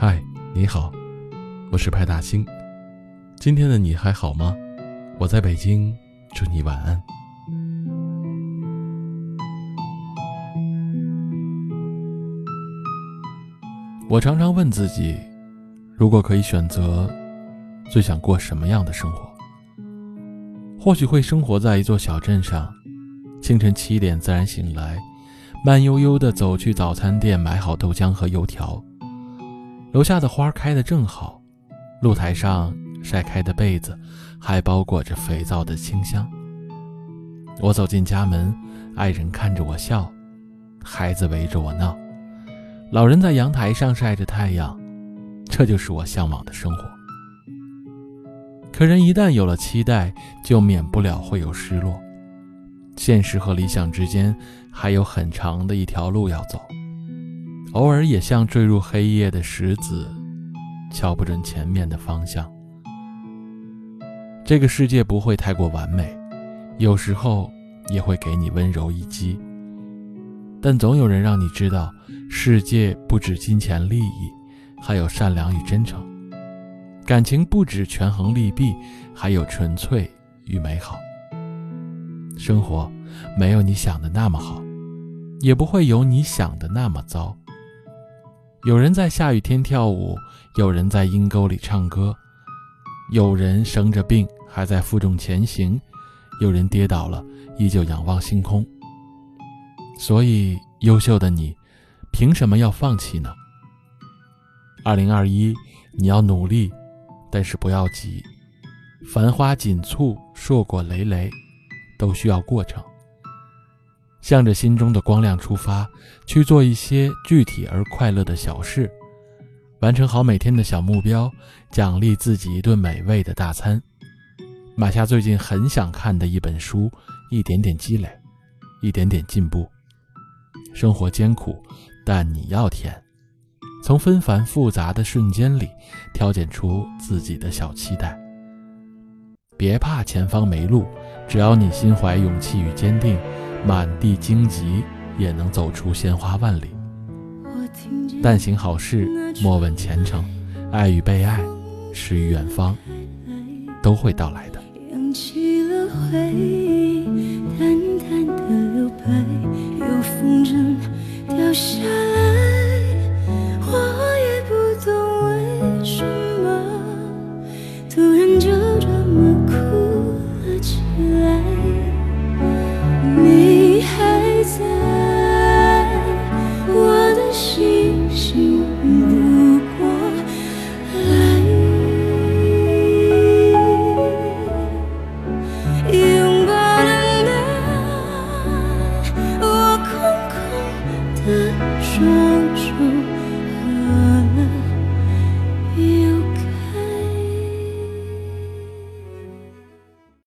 嗨你好，我是派大星。今天的你还好吗？我在北京，祝你晚安。我常常问自己，如果可以选择，最想过什么样的生活？或许会生活在一座小镇上，清晨七点自然醒来，慢悠悠地走去早餐店买好豆浆和油条。楼下的花开得正好，露台上晒开的被子还包裹着肥皂的清香。我走进家门，爱人看着我笑，孩子围着我闹，老人在阳台上晒着太阳，这就是我向往的生活。可人一旦有了期待，就免不了会有失落。现实和理想之间还有很长的一条路要走。偶尔也像坠入黑夜的石子，瞧不准前面的方向。这个世界不会太过完美，有时候也会给你温柔一击。但总有人让你知道，世界不止金钱利益，还有善良与真诚；感情不止权衡利弊，还有纯粹与美好。生活没有你想的那么好，也不会有你想的那么糟。有人在下雨天跳舞，有人在阴沟里唱歌，有人生着病还在负重前行，有人跌倒了依旧仰望星空。所以，优秀的你，凭什么要放弃呢？二零二一，你要努力，但是不要急。繁花锦簇，硕果累累，都需要过程。向着心中的光亮出发，去做一些具体而快乐的小事，完成好每天的小目标，奖励自己一顿美味的大餐，买下最近很想看的一本书，一点点积累，一点点进步。生活艰苦，但你要甜。从纷繁复杂的瞬间里挑拣出自己的小期待。别怕前方没路，只要你心怀勇气与坚定。满地荆棘也能走出鲜花万里。但行好事莫问前程。爱与被爱诗与远方都会到来的。扬起了灰淡淡的留白有风筝掉下来我也不懂为什么突然就这么哭了起来。